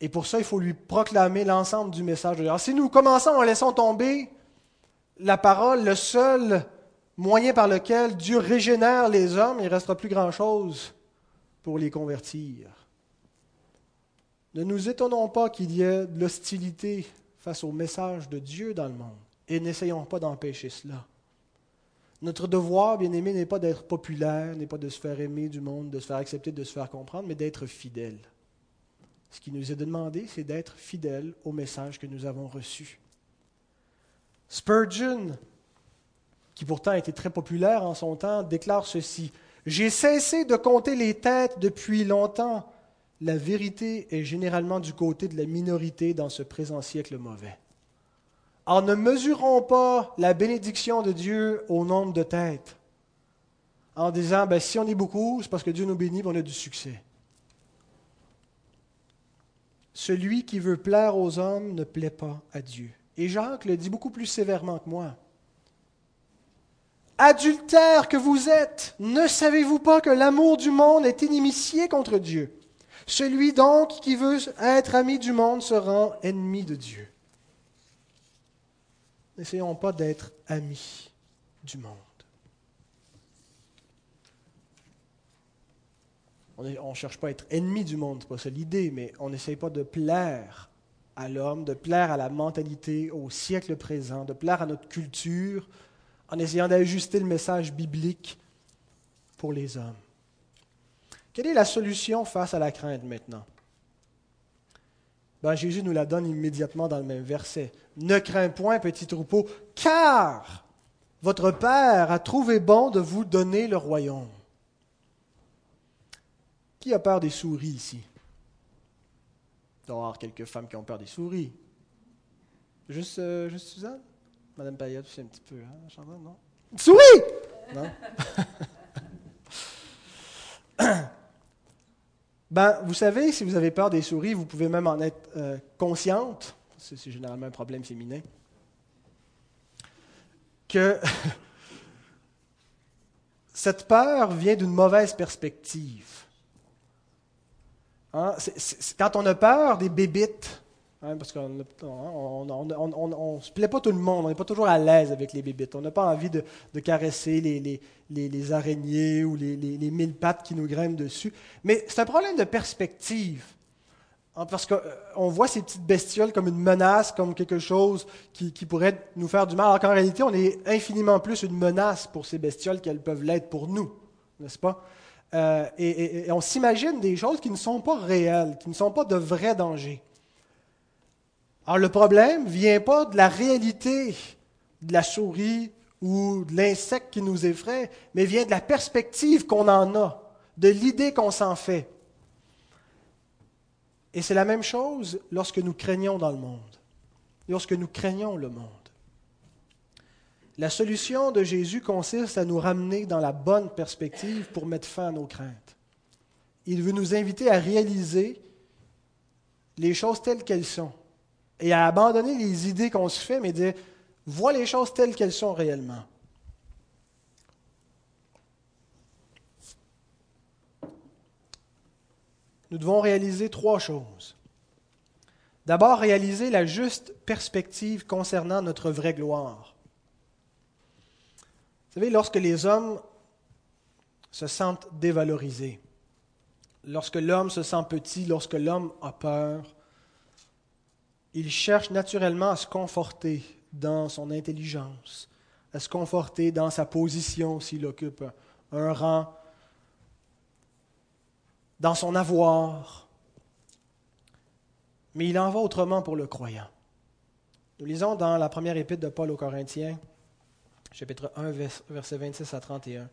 Et pour ça, il faut lui proclamer l'ensemble du message de Dieu. Alors, si nous commençons en laissant tomber la parole, le seul moyen par lequel Dieu régénère les hommes, il ne restera plus grand-chose pour les convertir. Ne nous étonnons pas qu'il y ait de l'hostilité face au message de Dieu dans le monde et n'essayons pas d'empêcher cela. Notre devoir, bien aimé, n'est pas d'être populaire, n'est pas de se faire aimer du monde, de se faire accepter, de se faire comprendre, mais d'être fidèle. Ce qui nous est demandé, c'est d'être fidèle au message que nous avons reçu. Spurgeon, qui pourtant était très populaire en son temps, déclare ceci. J'ai cessé de compter les têtes depuis longtemps. La vérité est généralement du côté de la minorité dans ce présent siècle mauvais. En ne mesurons pas la bénédiction de Dieu au nombre de têtes, en disant, ben, si on est beaucoup, c'est parce que Dieu nous bénit on a du succès. Celui qui veut plaire aux hommes ne plaît pas à Dieu. Et Jacques le dit beaucoup plus sévèrement que moi. Adultère que vous êtes, ne savez-vous pas que l'amour du monde est inimitié contre Dieu? Celui donc qui veut être ami du monde se rend ennemi de Dieu. N'essayons pas d'être amis du monde. On ne cherche pas à être ennemi du monde, ce n'est pas ça l'idée, mais on n'essaye pas de plaire à l'homme, de plaire à la mentalité, au siècle présent, de plaire à notre culture, en essayant d'ajuster le message biblique pour les hommes. Quelle est la solution face à la crainte maintenant? Ben, Jésus nous la donne immédiatement dans le même verset. Ne crains point, petit troupeau, car votre Père a trouvé bon de vous donner le royaume. Qui a peur des souris ici? Il doit y avoir quelques femmes qui ont peur des souris. Juste, euh, juste Suzanne? Madame Payette aussi un petit peu, hein, non? Souris! Non? ben, vous savez, si vous avez peur des souris, vous pouvez même en être euh, consciente, c'est généralement un problème féminin, que cette peur vient d'une mauvaise perspective. Hein? quand on a peur des bébites, Hein, parce qu'on ne se plaît pas tout le monde, on n'est pas toujours à l'aise avec les bébites. On n'a pas envie de, caresser les, araignées ou les, mille pattes qui nous grimpent dessus. Mais c'est un problème de perspective. Hein, parce qu'on euh, voit ces petites bestioles comme une menace, comme quelque chose qui, pourrait nous faire du mal, alors qu'en réalité, on est infiniment plus une menace pour ces bestioles qu'elles peuvent l'être pour nous, n'est-ce pas? Euh, et on s'imagine des choses qui ne sont pas réelles, qui ne sont pas de vrais dangers. Alors le problème ne vient pas de la réalité de la souris ou de l'insecte qui nous effraie, mais vient de la perspective qu'on en a, de l'idée qu'on s'en fait. Et c'est la même chose lorsque nous craignons dans le monde, lorsque nous craignons le monde. La solution de Jésus consiste à nous ramener dans la bonne perspective pour mettre fin à nos craintes. Il veut nous inviter à réaliser les choses telles qu'elles sont et à abandonner les idées qu'on se fait, mais de voir les choses telles qu'elles sont réellement. Nous devons réaliser trois choses. D'abord, réaliser la juste perspective concernant notre vraie gloire. Vous savez, lorsque les hommes se sentent dévalorisés, lorsque l'homme se sent petit, lorsque l'homme a peur, il cherche naturellement à se conforter dans son intelligence, à se conforter dans sa position s'il occupe un rang, dans son avoir. Mais il en va autrement pour le croyant. Nous lisons dans la première épître de Paul aux Corinthiens, chapitre 1, versets 26 à 31.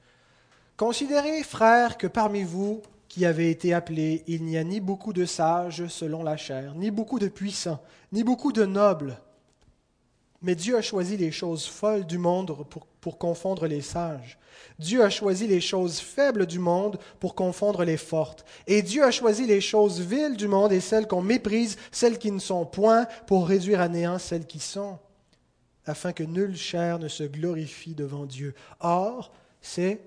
Considérez, frères, que parmi vous, qui avait été appelé, il n'y a ni beaucoup de sages selon la chair, ni beaucoup de puissants, ni beaucoup de nobles. Mais Dieu a choisi les choses folles du monde pour, confondre les sages. Dieu a choisi les choses faibles du monde pour confondre les fortes. Et Dieu a choisi les choses viles du monde et celles qu'on méprise, celles qui ne sont point, pour réduire à néant celles qui sont, afin que nulle chair ne se glorifie devant Dieu. Or, c'est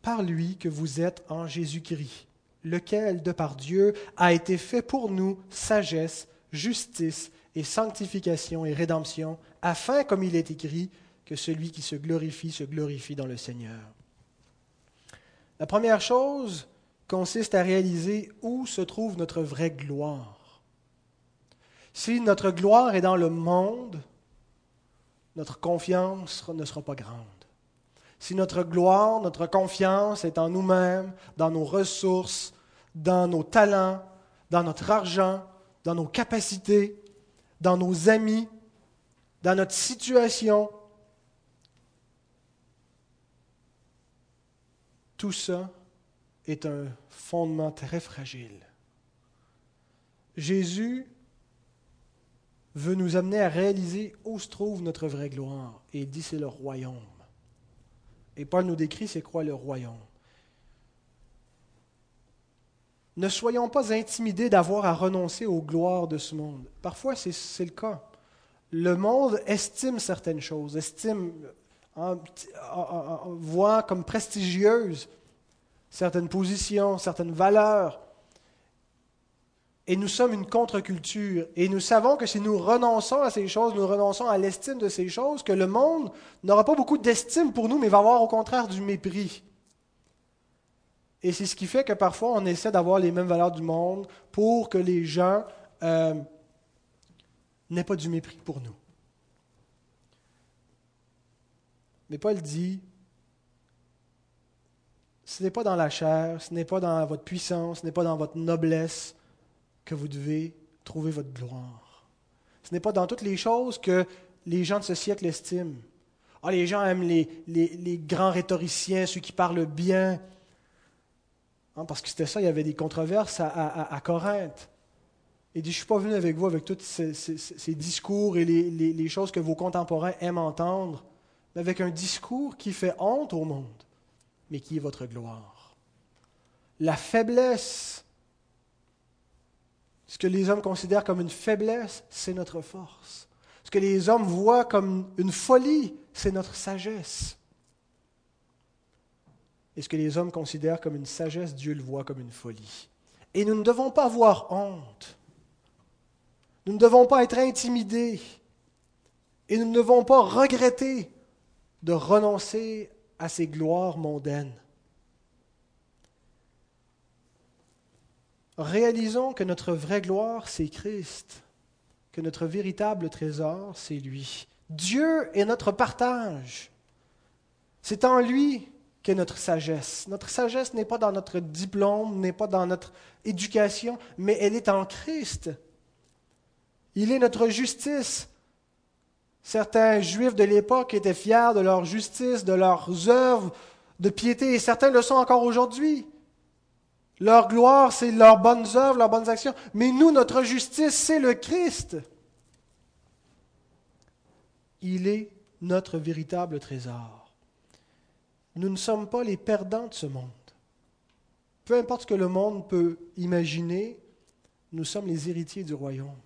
par lui que vous êtes en Jésus-Christ lequel, de par Dieu, a été fait pour nous sagesse, justice et sanctification et rédemption, afin, comme il est écrit, que celui qui se glorifie se glorifie dans le Seigneur. La première chose consiste à réaliser où se trouve notre vraie gloire. Si notre gloire est dans le monde, notre confiance ne sera pas grande. Si notre gloire, notre confiance est en nous-mêmes, dans nos ressources, dans nos talents, dans notre argent, dans nos capacités, dans nos amis, dans notre situation. Tout ça est un fondement très fragile. Jésus veut nous amener à réaliser où se trouve notre vraie gloire. Et il dit c'est le royaume. Et Paul nous décrit c'est quoi le royaume. Ne soyons pas intimidés d'avoir à renoncer aux gloires de ce monde. Parfois, c'est le cas. Le monde estime certaines choses, estime, voit comme prestigieuses certaines positions, certaines valeurs. Et nous sommes une contre-culture. Et nous savons que si nous renonçons à ces choses, nous renonçons à l'estime de ces choses, que le monde n'aura pas beaucoup d'estime pour nous, mais va avoir au contraire du mépris. Et c'est ce qui fait que parfois on essaie d'avoir les mêmes valeurs du monde pour que les gens euh, n'aient pas du mépris pour nous. Mais Paul dit, ce n'est pas dans la chair, ce n'est pas dans votre puissance, ce n'est pas dans votre noblesse, que vous devez trouver votre gloire. Ce n'est pas dans toutes les choses que les gens de ce siècle estiment. Ah, les gens aiment les, les, grands rhétoriciens, ceux qui parlent bien. Hein, parce que c'était ça, il y avait des controverses à, Corinthe. Il dit, je ne suis pas venu avec vous avec tous ces, discours et les, choses que vos contemporains aiment entendre, mais avec un discours qui fait honte au monde, mais qui est votre gloire. La faiblesse ce que les hommes considèrent comme une faiblesse, c'est notre force. Ce que les hommes voient comme une folie, c'est notre sagesse. Et ce que les hommes considèrent comme une sagesse, Dieu le voit comme une folie. Et nous ne devons pas avoir honte. Nous ne devons pas être intimidés. Et nous ne devons pas regretter de renoncer à ces gloires mondaines. réalisons que notre vraie gloire, c'est Christ, que notre véritable trésor, c'est lui. Dieu est notre partage. C'est en lui qu'est notre sagesse. Notre sagesse n'est pas dans notre diplôme, n'est pas dans notre éducation, mais elle est en Christ. Il est notre justice. Certains juifs de l'époque étaient fiers de leur justice, de leurs œuvres de piété, et certains le sont encore aujourd'hui. Leur gloire, c'est leurs bonnes œuvres, leurs bonnes actions. Mais nous, notre justice, c'est le Christ. Il est notre véritable trésor. Nous ne sommes pas les perdants de ce monde. Peu importe ce que le monde peut imaginer, nous sommes les héritiers du royaume.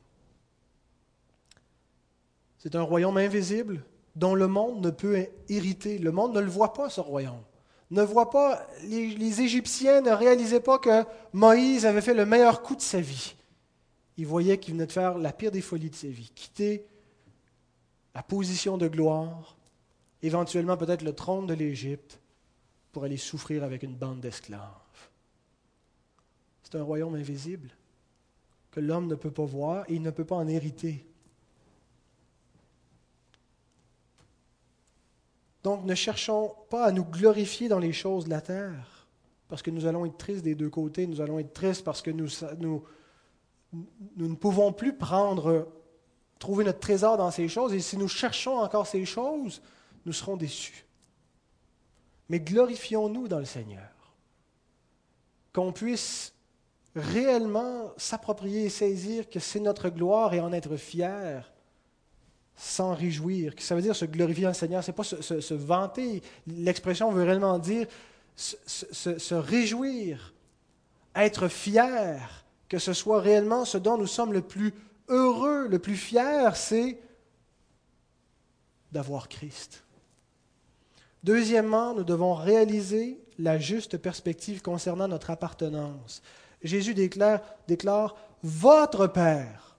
C'est un royaume invisible dont le monde ne peut hériter. Le monde ne le voit pas, ce royaume ne voient pas, les, Égyptiens ne réalisaient pas que Moïse avait fait le meilleur coup de sa vie. Ils voyaient qu'il venait de faire la pire des folies de sa vie, quitter la position de gloire, éventuellement peut-être le trône de l'Égypte, pour aller souffrir avec une bande d'esclaves. C'est un royaume invisible que l'homme ne peut pas voir et il ne peut pas en hériter. Donc ne cherchons pas à nous glorifier dans les choses de la terre, parce que nous allons être tristes des deux côtés, nous allons être tristes parce que nous, ne pouvons plus prendre, trouver notre trésor dans ces choses, et si nous cherchons encore ces choses, nous serons déçus. Mais glorifions-nous dans le Seigneur, qu'on puisse réellement s'approprier et saisir que c'est notre gloire et en être fier s'en réjouir. Ça veut dire se glorifier en Seigneur, ce n'est pas se, vanter. L'expression veut réellement dire se, réjouir, être fier, que ce soit réellement ce dont nous sommes le plus heureux, le plus fier, c'est d'avoir Christ. Deuxièmement, nous devons réaliser la juste perspective concernant notre appartenance. Jésus déclare, Votre Père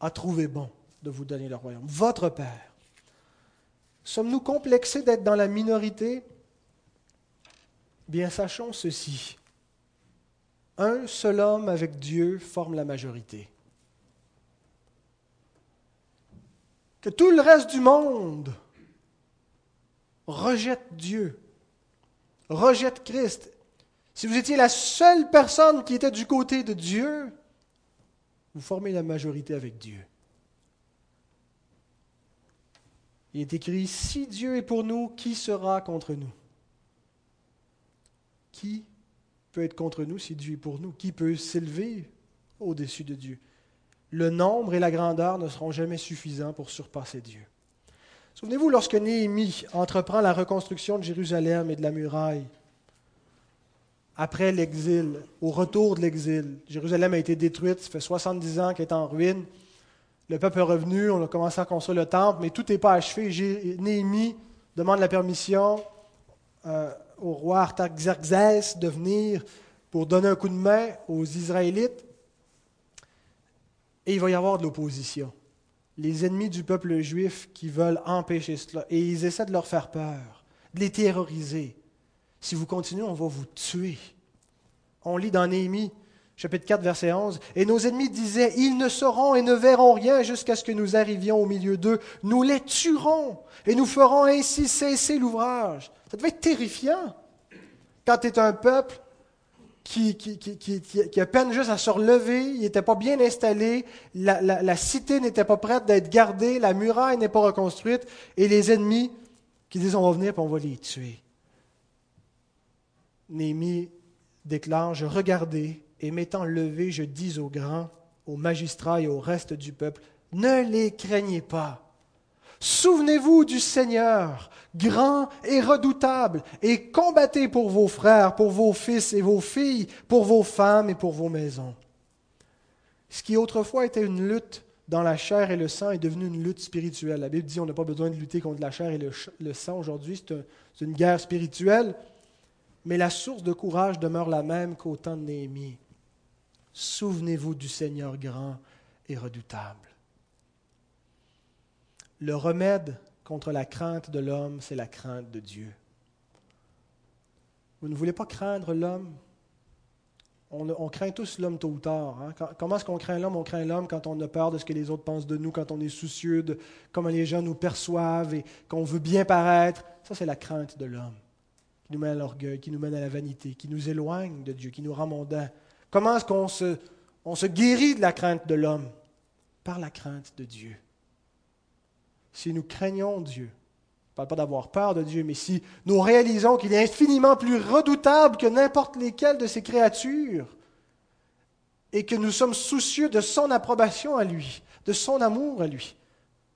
a trouvé bon de vous donner le royaume, votre Père. Sommes-nous complexés d'être dans la minorité? Bien, sachons ceci. Un seul homme avec Dieu forme la majorité. Que tout le reste du monde rejette Dieu, rejette Christ. Si vous étiez la seule personne qui était du côté de Dieu, vous formez la majorité avec Dieu. Il est écrit, si Dieu est pour nous, qui sera contre nous? Qui peut être contre nous si Dieu est pour nous? Qui peut s'élever au-dessus de Dieu? Le nombre et la grandeur ne seront jamais suffisants pour surpasser Dieu. Souvenez-vous, lorsque Néhémie entreprend la reconstruction de Jérusalem et de la muraille, après l'exil, au retour de l'exil, Jérusalem a été détruite, ça fait 70 ans qu'elle est en ruine. Le peuple est revenu, on a commencé à construire le temple, mais tout n'est pas achevé. Néhémie demande la permission euh, au roi Artaxerxès de venir pour donner un coup de main aux Israélites. Et il va y avoir de l'opposition. Les ennemis du peuple juif qui veulent empêcher cela. Et ils essaient de leur faire peur, de les terroriser. Si vous continuez, on va vous tuer. On lit dans Néhémie, chapitre 4, verset 11. Et nos ennemis disaient, ils ne sauront et ne verront rien jusqu'à ce que nous arrivions au milieu d'eux. Nous les tuerons et nous ferons ainsi cesser l'ouvrage. Ça devait être terrifiant. Quand tu es un peuple qui, a peine juste à se relever, il n'était pas bien installé, la, la cité n'était pas prête d'être gardée, la muraille n'est pas reconstruite, et les ennemis qui disent on va venir et on va les tuer. Néhémie déclare, je regardais et m'étant levé, je dis aux grands, aux magistrats et au reste du peuple, ne les craignez pas. Souvenez-vous du Seigneur, grand et redoutable, et combattez pour vos frères, pour vos fils et vos filles, pour vos femmes et pour vos maisons. Ce qui autrefois était une lutte dans la chair et le sang est devenu une lutte spirituelle. La Bible dit qu'on n'a pas besoin de lutter contre la chair et le, sang aujourd'hui, c'est une guerre spirituelle mais la source de courage demeure la même qu'au temps de Néhémie. Souvenez-vous du Seigneur grand et redoutable. Le remède contre la crainte de l'homme, c'est la crainte de Dieu. Vous ne voulez pas craindre l'homme? On, craint tous l'homme tôt ou tard. Hein. Comment est-ce qu'on craint l'homme? On craint l'homme quand on a peur de ce que les autres pensent de nous, quand on est soucieux de comment les gens nous perçoivent et qu'on veut bien paraître. Ça, c'est la crainte de l'homme qui nous mène à l'orgueil, qui nous mène à la vanité, qui nous éloigne de Dieu, qui nous rend mondains. Comment est-ce qu'on se, guérit de la crainte de l'homme? Par la crainte de Dieu. Si nous craignons Dieu, ne parle pas d'avoir peur de Dieu, mais si nous réalisons qu'il est infiniment plus redoutable que n'importe lesquelles de ses créatures, et que nous sommes soucieux de son approbation à lui, de son amour à lui,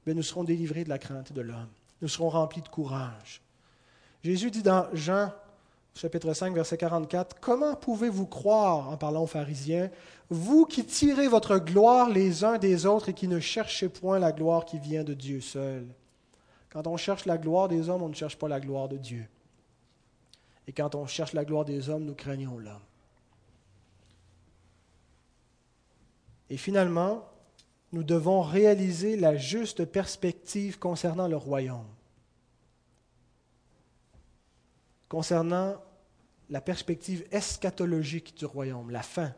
nous serons délivrés de la crainte de l'homme. Nous serons remplis de courage. Jésus dit dans Jean chapitre 5, verset 44, Comment pouvez-vous croire, en parlant aux pharisiens, vous qui tirez votre gloire les uns des autres et qui ne cherchez point la gloire qui vient de Dieu seul? Quand on cherche la gloire des hommes, on ne cherche pas la gloire de Dieu. Et quand on cherche la gloire des hommes, nous craignons l'homme. Et finalement, nous devons réaliser la juste perspective concernant le royaume. Concernant la perspective eschatologique du royaume, la fin.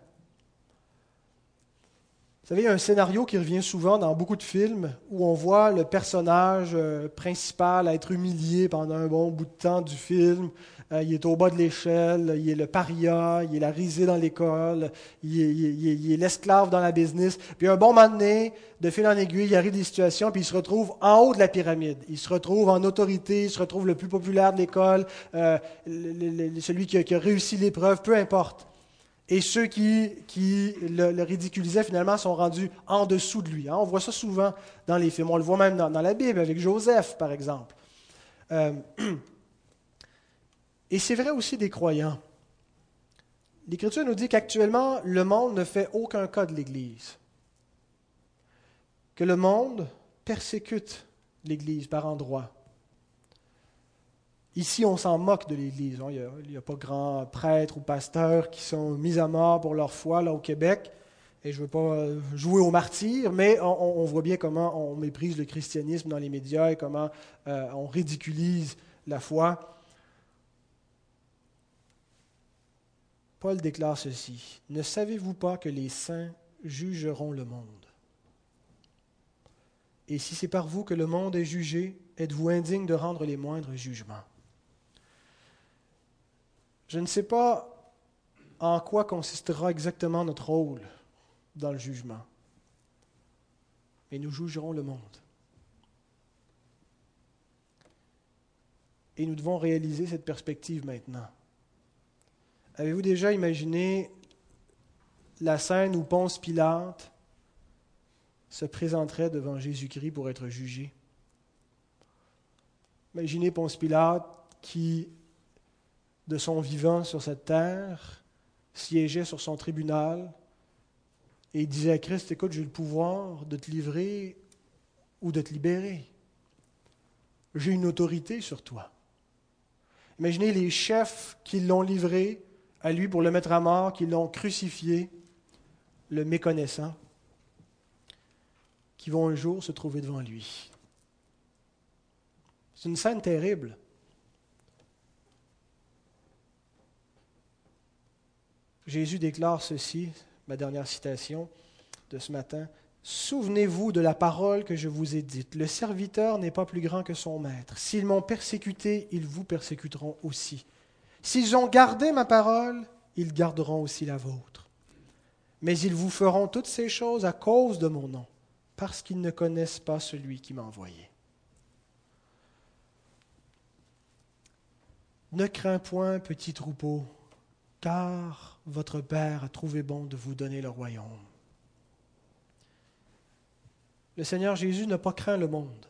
Vous savez, il y a un scénario qui revient souvent dans beaucoup de films où on voit le personnage euh, principal être humilié pendant un bon bout de temps du film, euh, il est au bas de l'échelle, il est le paria, il est la risée dans l'école, il est, l'esclave dans la business. Puis un bon moment donné, de fil en aiguille, il arrive des situations, puis il se retrouve en haut de la pyramide. Il se retrouve en autorité, il se retrouve le plus populaire de l'école, euh, celui qui a, réussi l'épreuve, peu importe. Et ceux qui, le, ridiculisaient finalement sont rendus en dessous de lui. Hein. On voit ça souvent dans les films. On le voit même dans, la Bible avec Joseph, par exemple. Euh, Et c'est vrai aussi des croyants. L'Écriture nous dit qu'actuellement, le monde ne fait aucun cas de l'Église. Que le monde persécute l'Église par endroits. Ici, on s'en moque de l'Église. Hein. Il n'y a, pas grand prêtres ou pasteurs qui sont mis à mort pour leur foi là au Québec. Et je ne veux pas euh, jouer au martyr, mais on, voit bien comment on méprise le christianisme dans les médias et comment euh, on ridiculise la foi. Paul déclare ceci, Ne savez-vous pas que les saints jugeront le monde? Et si c'est par vous que le monde est jugé, êtes-vous indigne de rendre les moindres jugements? Je ne sais pas en quoi consistera exactement notre rôle dans le jugement, mais nous jugerons le monde. Et nous devons réaliser cette perspective maintenant. Avez-vous déjà imaginé la scène où Ponce Pilate se présenterait devant Jésus-Christ pour être jugé? Imaginez Ponce Pilate qui, de son vivant sur cette terre, siégeait sur son tribunal et disait à Christ, écoute, j'ai le pouvoir de te livrer ou de te libérer. J'ai une autorité sur toi. Imaginez les chefs qui l'ont livré à lui pour le mettre à mort, qui l'ont crucifié, le méconnaissant, qui vont un jour se trouver devant lui. C'est une scène terrible. Jésus déclare ceci, ma dernière citation de ce matin. Souvenez-vous de la parole que je vous ai dite. Le serviteur n'est pas plus grand que son maître. S'ils m'ont persécuté, ils vous persécuteront aussi. S'ils ont gardé ma parole, ils garderont aussi la vôtre. Mais ils vous feront toutes ces choses à cause de mon nom, parce qu'ils ne connaissent pas celui qui m'a envoyé. Ne crains point, petit troupeau, car votre Père a trouvé bon de vous donner le royaume. Le Seigneur Jésus n'a pas craint le monde,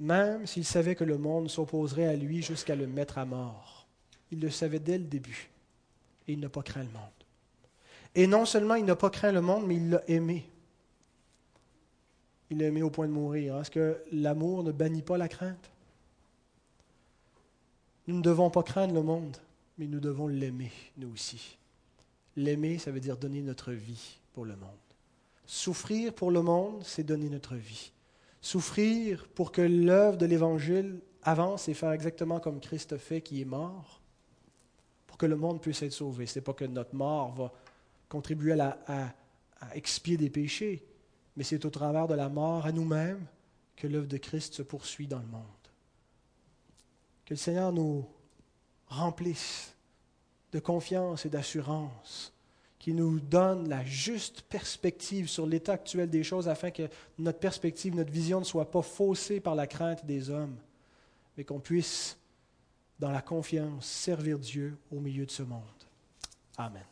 même s'il savait que le monde s'opposerait à lui jusqu'à le mettre à mort. Il le savait dès le début, et il n'a pas craint le monde. Et non seulement il n'a pas craint le monde, mais il l'a aimé. Il l'a aimé au point de mourir. Est-ce que l'amour ne bannit pas la crainte? Nous ne devons pas craindre le monde mais nous devons l'aimer, nous aussi. L'aimer, ça veut dire donner notre vie pour le monde. Souffrir pour le monde, c'est donner notre vie. Souffrir pour que l'œuvre de l'Évangile avance et faire exactement comme Christ fait, qui est mort, pour que le monde puisse être sauvé. Ce n'est pas que notre mort va contribuer à, à expier des péchés, mais c'est au travers de la mort à nous-mêmes que l'œuvre de Christ se poursuit dans le monde. Que le Seigneur nous remplisse de confiance et d'assurance, qui nous donne la juste perspective sur l'état actuel des choses afin que notre perspective, notre vision ne soit pas faussée par la crainte des hommes, mais qu'on puisse, dans la confiance, servir Dieu au milieu de ce monde. Amen.